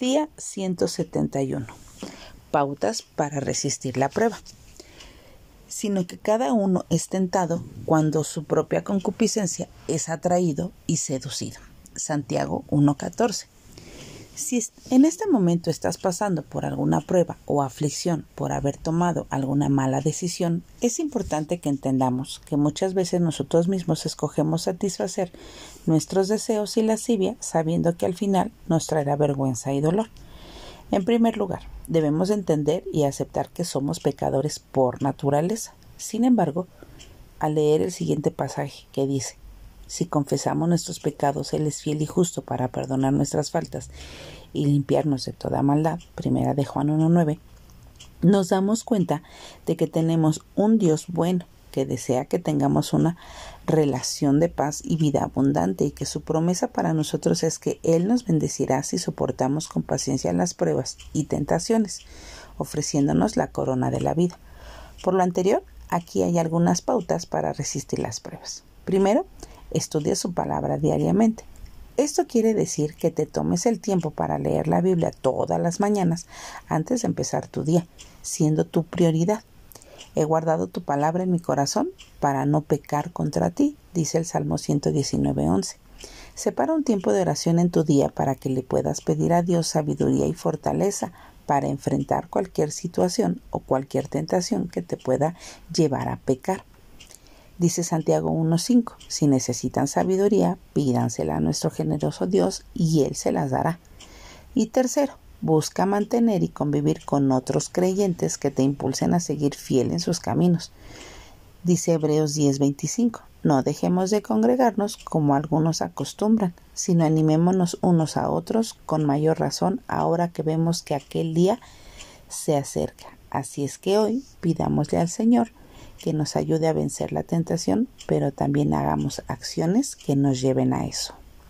Día 171. Pautas para resistir la prueba. Sino que cada uno es tentado cuando su propia concupiscencia es atraído y seducido. Santiago 1.14. Si en este momento estás pasando por alguna prueba o aflicción por haber tomado alguna mala decisión, es importante que entendamos que muchas veces nosotros mismos escogemos satisfacer nuestros deseos y lascivia sabiendo que al final nos traerá vergüenza y dolor. En primer lugar, debemos entender y aceptar que somos pecadores por naturaleza. Sin embargo, al leer el siguiente pasaje que dice si confesamos nuestros pecados, Él es fiel y justo para perdonar nuestras faltas y limpiarnos de toda maldad. Primera de Juan 1.9. Nos damos cuenta de que tenemos un Dios bueno que desea que tengamos una relación de paz y vida abundante y que su promesa para nosotros es que Él nos bendecirá si soportamos con paciencia las pruebas y tentaciones, ofreciéndonos la corona de la vida. Por lo anterior, aquí hay algunas pautas para resistir las pruebas. Primero, Estudia su palabra diariamente. Esto quiere decir que te tomes el tiempo para leer la Biblia todas las mañanas antes de empezar tu día, siendo tu prioridad. He guardado tu palabra en mi corazón para no pecar contra ti, dice el Salmo 119.11. Separa un tiempo de oración en tu día para que le puedas pedir a Dios sabiduría y fortaleza para enfrentar cualquier situación o cualquier tentación que te pueda llevar a pecar. Dice Santiago 1.5, si necesitan sabiduría, pídansela a nuestro generoso Dios y Él se las dará. Y tercero, busca mantener y convivir con otros creyentes que te impulsen a seguir fiel en sus caminos. Dice Hebreos 10:25, no dejemos de congregarnos como algunos acostumbran, sino animémonos unos a otros con mayor razón ahora que vemos que aquel día se acerca. Así es que hoy pidámosle al Señor que nos ayude a vencer la tentación, pero también hagamos acciones que nos lleven a eso.